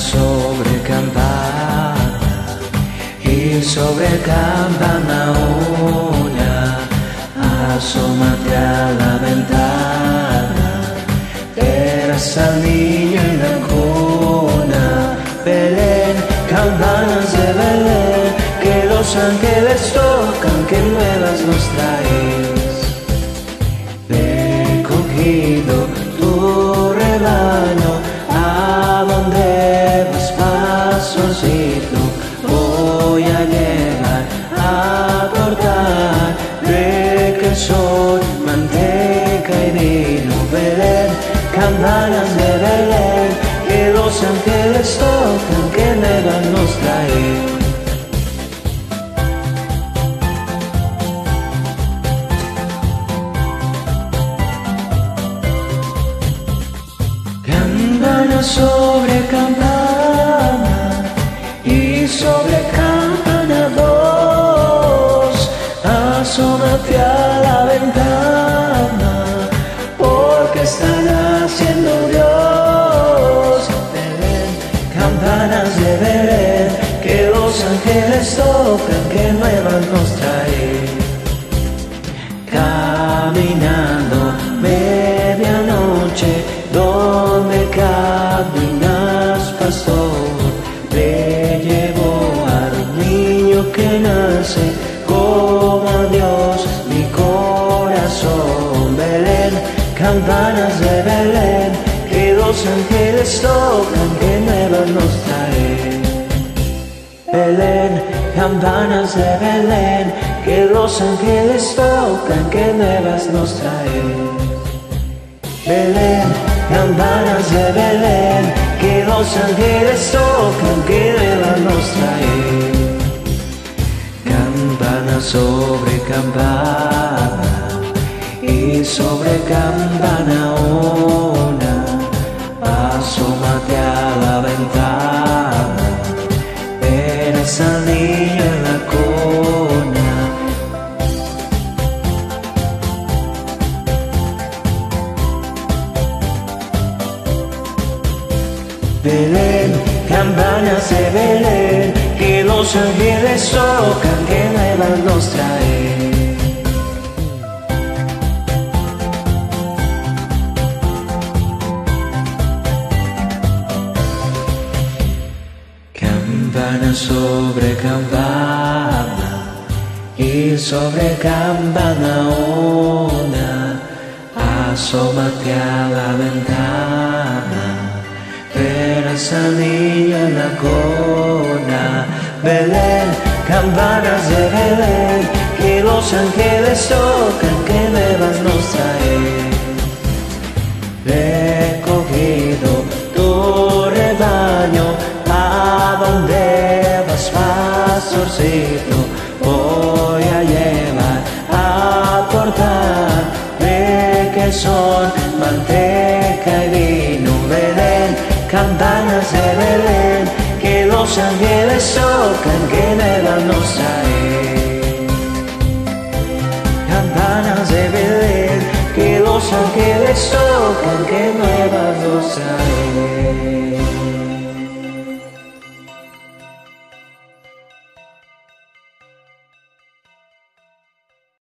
sobre campana y sobre campana una, asómate a la ventana, verás al niño en la cuna, Belén, campanas de Belén, que los ángeles tocan, que nuevas nos traes. Sobre campana y sobre campana dos, a la ventana, porque están haciendo Dios. Belén, campanas de Belén, que los ángeles tocan, que nuevas nos traen caminando medianoche, donde pastor, le llevo al niño que nace, como a Dios mi corazón, Belén, campanas de Belén, que los ángeles tocan, que nuevas nos traen. Belén, campanas de Belén, que los ángeles tocan, que nuevas nos traen. Belén, campanas de Belén, que los ángeles tocan, que nuevas nos traen. Campana sobre campana y sobre campana una, asómate a Belén, campanas de Belén, que los ángeles tocan, que nuevas nos traen. Campana sobre campana y sobre campana una, asómate a la ventana, niño en la cuna. Belén, campanas de Belén, que los ángeles tocan, que nuevas nos traen recogido tu rebaño, a donde vas pastorcito, campanas de Belén, que los ángeles tocan, que nueva nos trae. Campanas de Belén, que los ángeles tocan, que nueva nos trae.